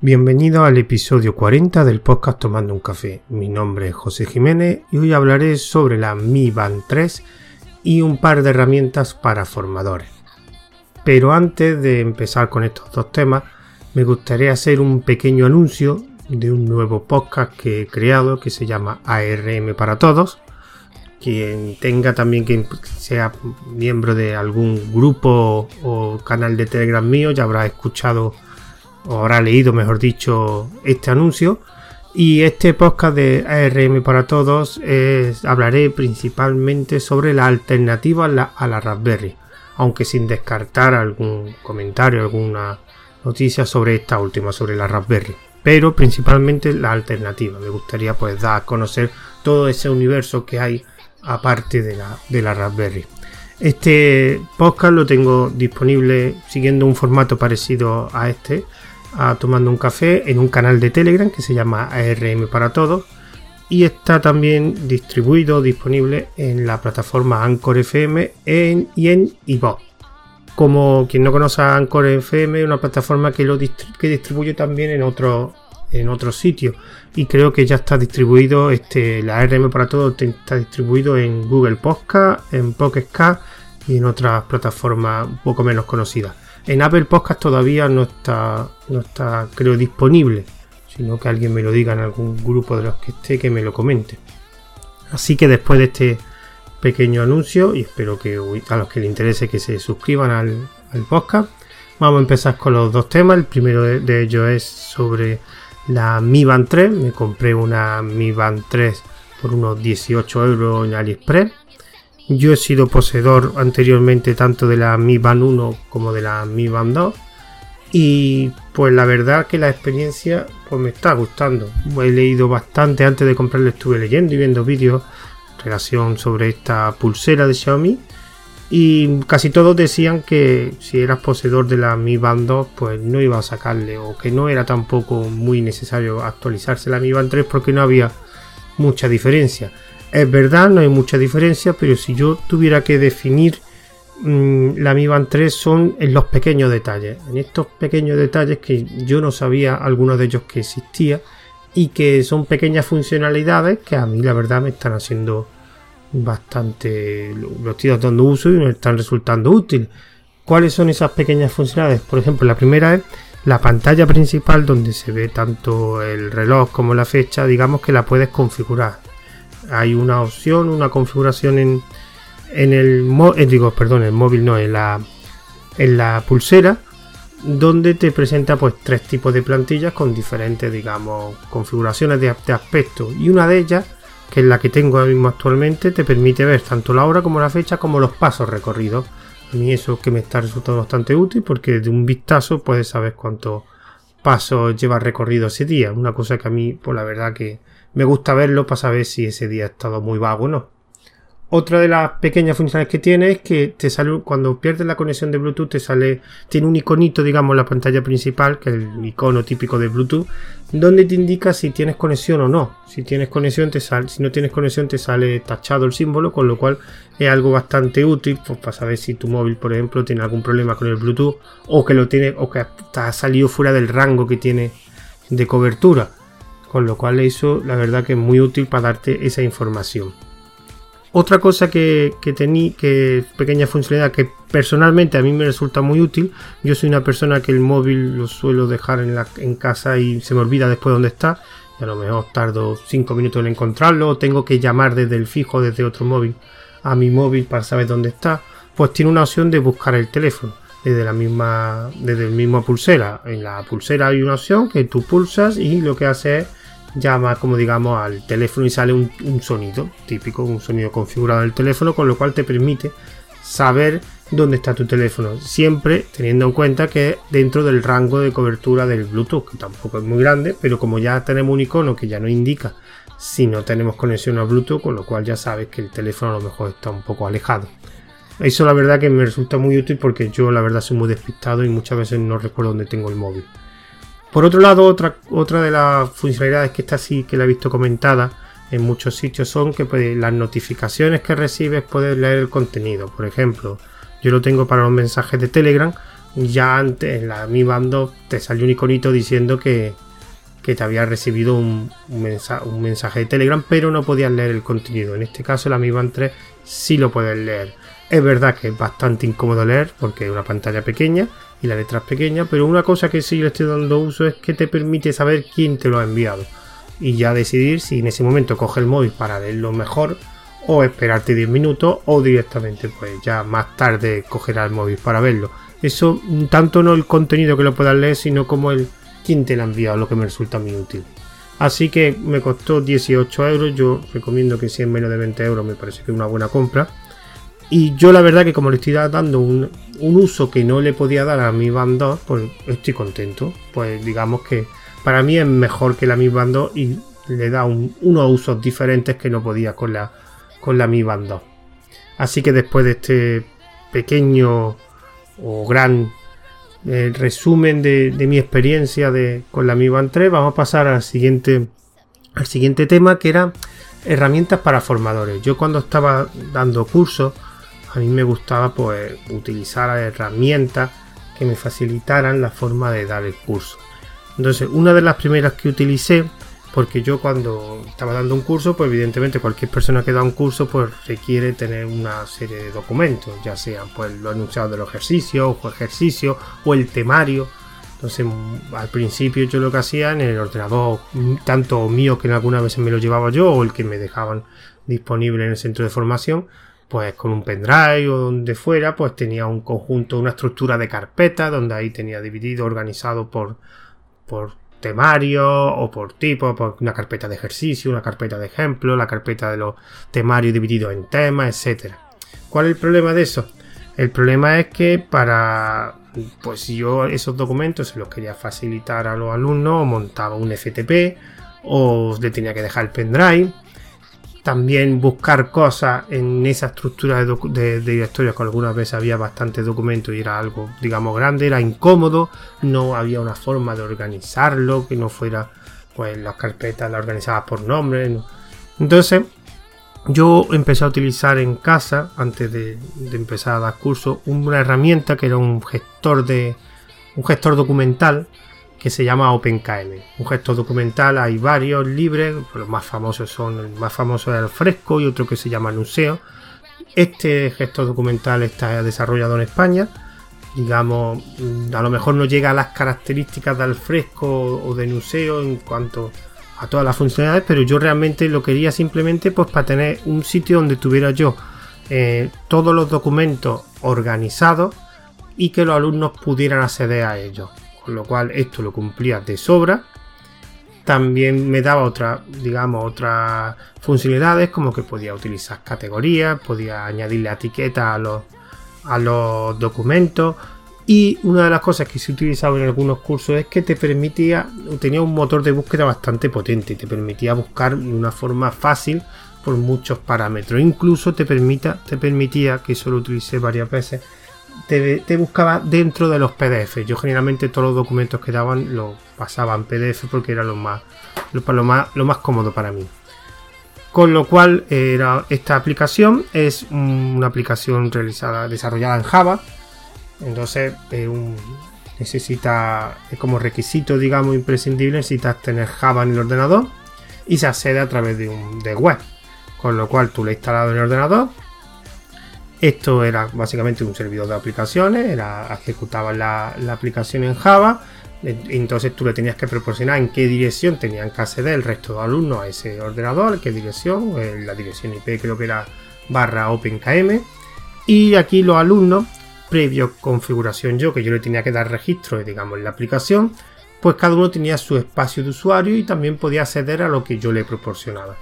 Bienvenido al episodio 40 del podcast Tomando un Café. Mi nombre es José Jiménez y hoy hablaré sobre la Mi Band 3 y un par de herramientas para formadores. Pero antes de empezar con estos dos temas, me gustaría hacer un pequeño anuncio de un nuevo podcast que he creado que se llama ARM para Todos. Quien tenga también que sea miembro de algún grupo o canal de Telegram mío ya habrá escuchado o habrá leído, mejor dicho, este anuncio. Y este podcast de ARM para todos hablaré principalmente sobre la alternativa a la, a la Raspberry, aunque sin descartar algún comentario, alguna noticia sobre esta última, sobre la Raspberry. Pero principalmente la alternativa. Me gustaría pues dar a conocer todo ese universo que hay aparte de la, de la Raspberry. Este podcast lo tengo disponible siguiendo un formato parecido a este tomando un café en un canal de Telegram que se llama ARM para todos y está también distribuido, disponible en la plataforma Anchor FM en, y en iVoox. Como quien no conoce a Anchor FM, es una plataforma que lo que distribuye también en otros en otros sitios y creo que ya está distribuido este la ARM para todos está distribuido en Google Podcast, en Pocket y en otras plataformas un poco menos conocidas. En Apple Podcast todavía no está, no está, creo, disponible, sino que alguien me lo diga en algún grupo de los que esté, que me lo comente. Así que después de este pequeño anuncio, y espero que a los que les interese que se suscriban al, podcast, vamos a empezar con los dos temas. El primero de, ellos es sobre la Mi Band 3. Me compré una Mi Band 3 por unos 18 euros en AliExpress yo he sido poseedor anteriormente tanto de la Mi Band 1 como de la Mi Band 2 y pues la verdad que la experiencia pues me está gustando. He leído bastante antes de comprarlo, estuve leyendo y viendo vídeos en relación sobre esta pulsera de Xiaomi y casi todos decían que si eras poseedor de la Mi Band 2 pues no iba a sacarle o que no era tampoco muy necesario actualizarse la Mi Band 3 porque no había mucha diferencia. Es verdad, no hay mucha diferencia, pero si yo tuviera que definir mm, la Mi Band 3 son en los pequeños detalles. En estos pequeños detalles que yo no sabía algunos de ellos que existía y que son pequeñas funcionalidades que a mí la verdad me están haciendo bastante, lo estoy dando uso y me están resultando útiles. ¿Cuáles son esas pequeñas funcionalidades? Por ejemplo, la primera es la pantalla principal donde se ve tanto el reloj como la fecha, digamos que la puedes configurar hay una opción, una configuración en, en el móvil, eh, digo, perdón, el móvil no, en la, en la pulsera, donde te presenta pues tres tipos de plantillas con diferentes, digamos, configuraciones de, aspecto. Y una de ellas, que es la que tengo ahora mismo actualmente, te permite ver tanto la hora como la fecha como los pasos recorridos. A mí eso que me está resultando bastante útil porque de un vistazo puedes saber cuántos pasos lleva recorrido ese día. Una cosa que a mí, pues, la verdad que me gusta verlo para saber si ese día ha estado muy vago o no. Otra de las pequeñas funciones que tiene es que te sale cuando pierdes la conexión de Bluetooth te sale tiene un iconito digamos en la pantalla principal que es el icono típico de Bluetooth donde te indica si tienes conexión o no. Si tienes conexión te sale si no tienes conexión te sale tachado el símbolo con lo cual es algo bastante útil pues, para saber si tu móvil por ejemplo tiene algún problema con el Bluetooth o que lo tiene o que ha salido fuera del rango que tiene de cobertura con lo cual eso la verdad que es muy útil para darte esa información. Otra cosa que, que tení, que pequeña funcionalidad que personalmente a mí me resulta muy útil, yo soy una persona que el móvil lo suelo dejar en, la, en casa y se me olvida después dónde está, a lo mejor tardo 5 minutos en encontrarlo, o tengo que llamar desde el fijo, desde otro móvil, a mi móvil para saber dónde está, pues tiene una opción de buscar el teléfono desde la misma desde el mismo pulsera en la pulsera hay una opción que tú pulsas y lo que hace es llama como digamos al teléfono y sale un, sonido típico, un sonido configurado del teléfono, con lo cual te permite saber dónde está tu teléfono, siempre teniendo en cuenta que dentro del rango de cobertura del Bluetooth, que tampoco es muy grande, pero como ya tenemos un icono que ya nos indica si no tenemos conexión a Bluetooth, con lo cual ya sabes que el teléfono a lo mejor está un poco alejado. Eso la verdad que me resulta muy útil porque yo la verdad soy muy despistado y muchas veces no recuerdo dónde tengo el móvil. Por otro lado, otra, otra de las funcionalidades que está sí que la he visto comentada en muchos sitios son que pues, las notificaciones que recibes puedes leer el contenido. Por ejemplo, yo lo tengo para los mensajes de Telegram, ya antes en la Mi Band 2 te salió un iconito diciendo que, que te había recibido un, mensaje, de Telegram, pero no podías leer el contenido. En este caso, la Mi Band 3 sí lo puedes leer. Es verdad que es bastante incómodo leer porque es una pantalla pequeña y la letra es pequeña, pero una cosa que sí le estoy dando uso es que te permite saber quién te lo ha enviado y ya decidir si en ese momento coge el móvil para leerlo mejor o esperarte 10 minutos o directamente pues ya más tarde cogerá el móvil para verlo. Eso tanto no el contenido que lo puedas leer sino como el quién te lo ha enviado lo que me resulta muy útil. Así que me costó 18 euros, yo recomiendo que si es menos de 20 euros me parece que es una buena compra. Y yo la verdad que como le estoy dando un, uso que no le podía dar a mi Band 2, pues estoy contento. Pues digamos que para mí es mejor que la Mi Band 2 y le da unos usos diferentes que no podía con la, con la Mi Band 2. Así que después de este pequeño o gran eh, resumen de, mi experiencia de, con la Mi Band 3, vamos a pasar al siguiente, al siguiente tema que era herramientas para formadores. Yo cuando estaba dando cursos, a mí me gustaba pues utilizar herramientas que me facilitaran la forma de dar el curso. Entonces, una de las primeras que utilicé, porque yo cuando estaba dando un curso, pues evidentemente cualquier persona que da un curso, pues requiere tener una serie de documentos, ya sean pues los enunciados de los ejercicios, o ejercicio, o el temario. Entonces, al principio yo lo que hacía en el ordenador, tanto mío que en algunas veces me lo llevaba yo, o el que me dejaban disponible en el centro de formación, pues con un pendrive o donde fuera, pues tenía un conjunto, una estructura de carpeta donde ahí tenía dividido, organizado por, por temario o por tipo, por una carpeta de ejercicio, una carpeta de ejemplo, la carpeta de los temarios divididos en temas, etcétera. ¿Cuál es el problema de eso? El problema es que para, pues si yo esos documentos se los quería facilitar a los alumnos, montaba un FTP o le tenía que dejar el pendrive también buscar cosas en esa estructura de, directorio que algunas veces había bastantes documentos y era algo, digamos, grande, era incómodo, no había una forma de organizarlo, que no fuera, pues, las carpetas las organizadas por nombre. Entonces, yo empecé a utilizar en casa, antes de, de empezar a dar cursos, una herramienta que era un gestor de, un gestor documental, que se llama OpenKM. Un gestor documental hay varios libres, los más famosos son, el más famoso es el Fresco y otro que se llama Nuseo. Este gestor documental está desarrollado en España. Digamos, a lo mejor no llega a las características del Fresco o de Nuseo en cuanto a todas las funcionalidades, pero yo realmente lo quería simplemente pues para tener un sitio donde tuviera yo eh, todos los documentos organizados y que los alumnos pudieran acceder a ellos con lo cual esto lo cumplía de sobra. También me daba otra, digamos, otras funcionalidades como que podía utilizar categorías, podía añadirle etiquetas a los, a los documentos. Y una de las cosas que se utilizaba en algunos cursos es que te permitía, tenía un motor de búsqueda bastante potente te permitía buscar de una forma fácil por muchos parámetros. Incluso te, permita, te permitía, que eso lo utilicé varias veces, te, buscaba dentro de los PDF. Yo generalmente todos los documentos que daban los pasaba en PDF porque era lo más, lo, más, lo más cómodo para mí. Con lo cual, era, esta aplicación es una aplicación realizada, desarrollada en Java. Entonces, necesita, como requisito, digamos, imprescindible, necesitas tener Java en el ordenador y se accede a través de un de web. Con lo cual, tú lo has instalado en el ordenador, esto era básicamente un servidor de aplicaciones, era, ejecutaba la, aplicación en Java, entonces tú le tenías que proporcionar en qué dirección tenían que acceder el resto de alumnos a ese ordenador, qué dirección, eh, la dirección IP creo que era barra OpenKM, y aquí los alumnos, previo configuración yo, que yo le tenía que dar registro, digamos, en la aplicación, pues cada uno tenía su espacio de usuario y también podía acceder a lo que yo le proporcionaba.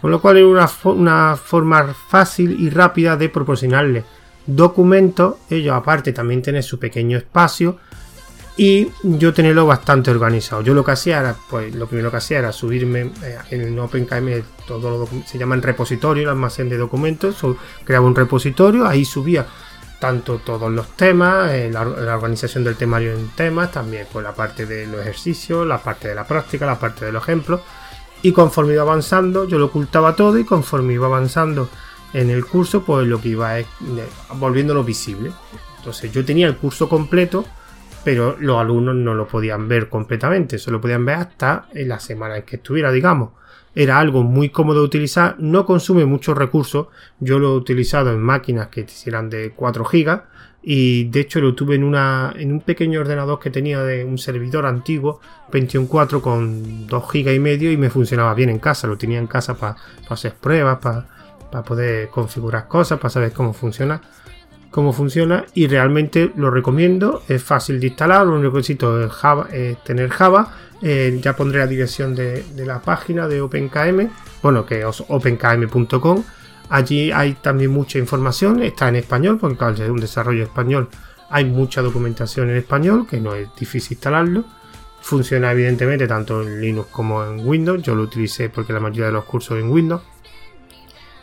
Con lo cual era una, forma fácil y rápida de proporcionarle documentos. Ellos aparte también tienen su pequeño espacio y yo tenerlo bastante organizado. Yo lo que hacía era, pues lo primero que hacía era subirme eh, en OpenKM, todo lo, se llaman repositorio, el almacén de documentos, creaba un repositorio, ahí subía tanto todos los temas, eh, la, la, organización del temario en temas, también pues la parte de los ejercicios, la parte de la práctica, la parte de los ejemplos y conforme iba avanzando, yo lo ocultaba todo y conforme iba avanzando en el curso, pues lo que iba es volviéndolo visible. Entonces yo tenía el curso completo pero los alumnos no lo podían ver completamente, solo podían ver hasta en la semana en que estuviera, digamos. Era algo muy cómodo de utilizar, no consume muchos recursos. Yo lo he utilizado en máquinas que hicieran de 4 GB y de hecho lo tuve en, una, en un pequeño ordenador que tenía de un servidor antiguo, Pentium 4 con 2 GB y medio y me funcionaba bien en casa. Lo tenía en casa para hacer pruebas, para poder configurar cosas, para saber cómo funciona cómo funciona y realmente lo recomiendo. Es fácil de instalar, lo único que necesito es, Java, tener Java. Eh, ya pondré la dirección de, la página de OpenKM, bueno, que es openkm.com. Allí hay también mucha información, está en español, porque al ser un desarrollo español hay mucha documentación en español, que no es difícil instalarlo. Funciona evidentemente tanto en Linux como en Windows. Yo lo utilicé porque la mayoría de los cursos en Windows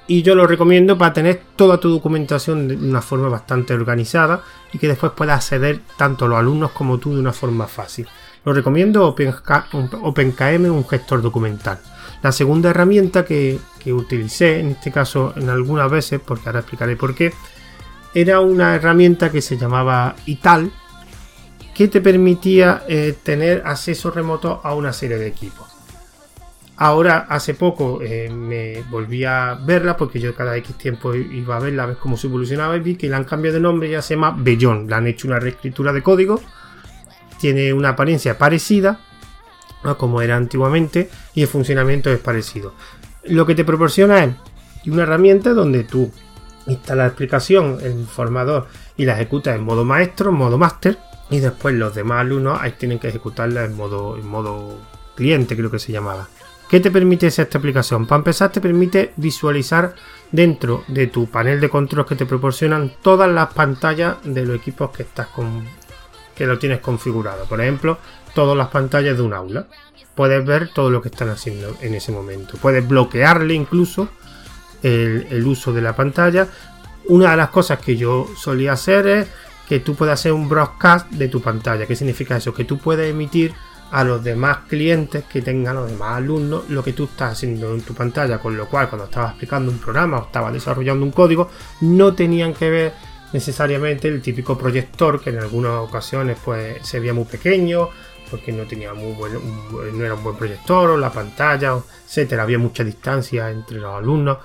y yo lo recomiendo para tener toda tu documentación de una forma bastante organizada y que después puedas acceder tanto los alumnos como tú de una forma fácil. Lo recomiendo OpenKM, un gestor documental. La segunda herramienta que, utilicé, en este caso en algunas veces, porque ahora explicaré por qué, era una herramienta que se llamaba Ital, que te permitía eh, tener acceso remoto a una serie de equipos. Ahora, hace poco eh, me volví a verla porque yo cada X tiempo iba a verla, a ver cómo se evolucionaba y vi que la han cambiado de nombre, ya se llama Bellón. Le han hecho una reescritura de código, tiene una apariencia parecida como era antiguamente y el funcionamiento es parecido. Lo que te proporciona es una herramienta donde tú instalas la explicación, el formador y la ejecutas en modo maestro, en modo máster y después los demás alumnos ahí tienen que ejecutarla en modo, en modo cliente, creo que se llamaba. ¿Qué te permite esta aplicación? Para empezar, te permite visualizar dentro de tu panel de control que te proporcionan todas las pantallas de los equipos que estás con que lo tienes configurado. Por ejemplo, todas las pantallas de un aula. Puedes ver todo lo que están haciendo en ese momento. Puedes bloquearle incluso el, uso de la pantalla. Una de las cosas que yo solía hacer es que tú puedas hacer un broadcast de tu pantalla. ¿Qué significa eso? Que tú puedes emitir a los demás clientes que tengan los demás alumnos lo que tú estás haciendo en tu pantalla, con lo cual cuando estabas explicando un programa o estabas desarrollando un código, no tenían que ver necesariamente el típico proyector que en algunas ocasiones pues se veía muy pequeño porque no tenía muy buen, no era un buen proyector o la pantalla, etcétera, había mucha distancia entre los alumnos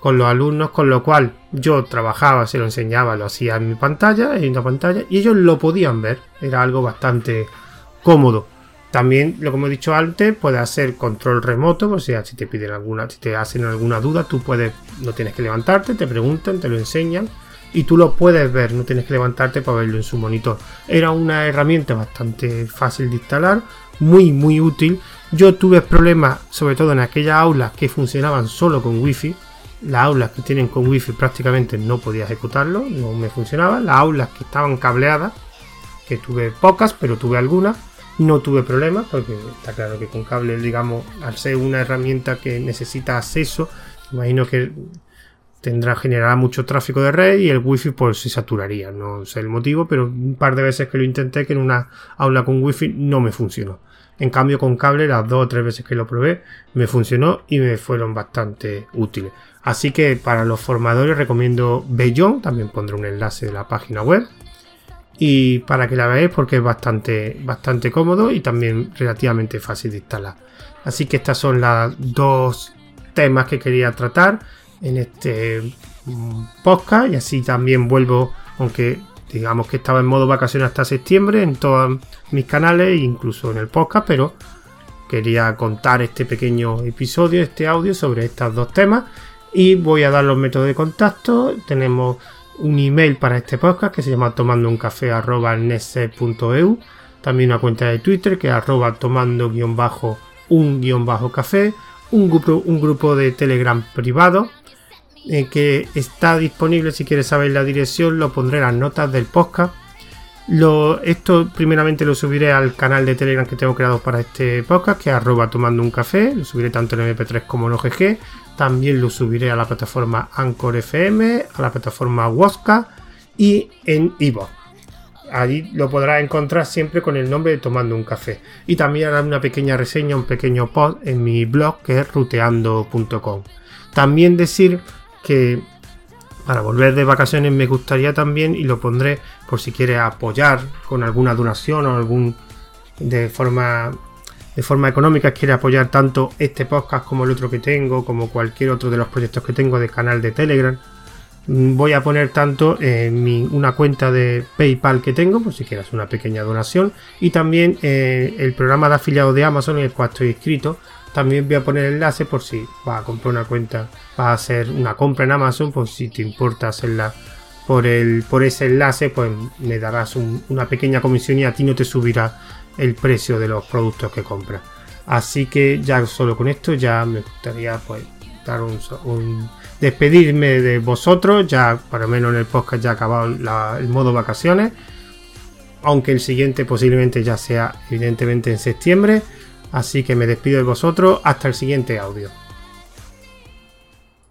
con los alumnos, con lo cual yo trabajaba, se lo enseñaba, lo hacía en mi pantalla, en una pantalla, y ellos lo podían ver. Era algo bastante cómodo. También, lo como he dicho antes, puede hacer control remoto, o sea, si te piden alguna, si te hacen alguna duda, tú puedes, no tienes que levantarte, te preguntan, te lo enseñan y tú lo puedes ver, no tienes que levantarte para verlo en su monitor. Era una herramienta bastante fácil de instalar, muy muy útil. Yo tuve problemas, sobre todo en aquellas aulas que funcionaban solo con wifi. Las aulas que tienen con wifi prácticamente no podía ejecutarlo, no me funcionaba. Las aulas que estaban cableadas, que tuve pocas, pero tuve algunas no tuve problemas porque está claro que con cable, digamos, al ser una herramienta que necesita acceso, imagino que tendrá generará mucho tráfico de red y el wifi pues se saturaría, no sé el motivo, pero un par de veces que lo intenté que en una aula con wifi no me funcionó. En cambio con cable las dos o tres veces que lo probé me funcionó y me fueron bastante útiles. Así que para los formadores recomiendo Bellon, también pondré un enlace de la página web y para que la veáis porque es bastante, bastante cómodo y también relativamente fácil de instalar. Así que estas son las dos temas que quería tratar en este mm, podcast y así también vuelvo, aunque digamos que estaba en modo vacaciones hasta septiembre en todos mis canales, e incluso en el podcast, pero quería contar este pequeño episodio, este audio sobre estos dos temas y voy a dar los métodos de contacto. Tenemos un email para este podcast que se llama tomando un café también una cuenta de Twitter que arroba tomando guion bajo un guion bajo café, un grupo, un grupo de Telegram privado eh, que está disponible si quieres saber la dirección lo pondré en las notas del podcast esto primeramente lo subiré al canal de Telegram que tengo creado para este podcast, que es arroba tomando un café. Lo subiré tanto en MP3 como en OGG. También lo subiré a la plataforma Anchor FM, a la plataforma Woska y en Ivo. Allí lo podrás encontrar siempre con el nombre de Tomando un Café. Y también haré una pequeña reseña, un pequeño pod en mi blog que es ruteando.com. También decir que para volver de vacaciones me gustaría también y lo pondré por si quieres apoyar con alguna donación o algún de forma de forma económica quiere apoyar tanto este podcast como el otro que tengo como cualquier otro de los proyectos que tengo de canal de Telegram mm, voy a poner tanto en mi, una cuenta de PayPal que tengo por si quieres una pequeña donación y también eh, el programa de afiliado de Amazon en el cual estoy inscrito también voy a poner enlace por si vas a comprar una cuenta, vas a hacer una compra en Amazon, pues si te importa hacerla por, el, por ese enlace, pues me darás una pequeña comisión y a ti no te subirá el precio de los productos que compras. Así que ya solo con esto ya me gustaría pues dar un, despedirme de vosotros. Ya para lo menos en el podcast ya ha acabado el modo vacaciones. Aunque el siguiente posiblemente ya sea evidentemente en septiembre. Así que me despido de vosotros hasta el siguiente audio.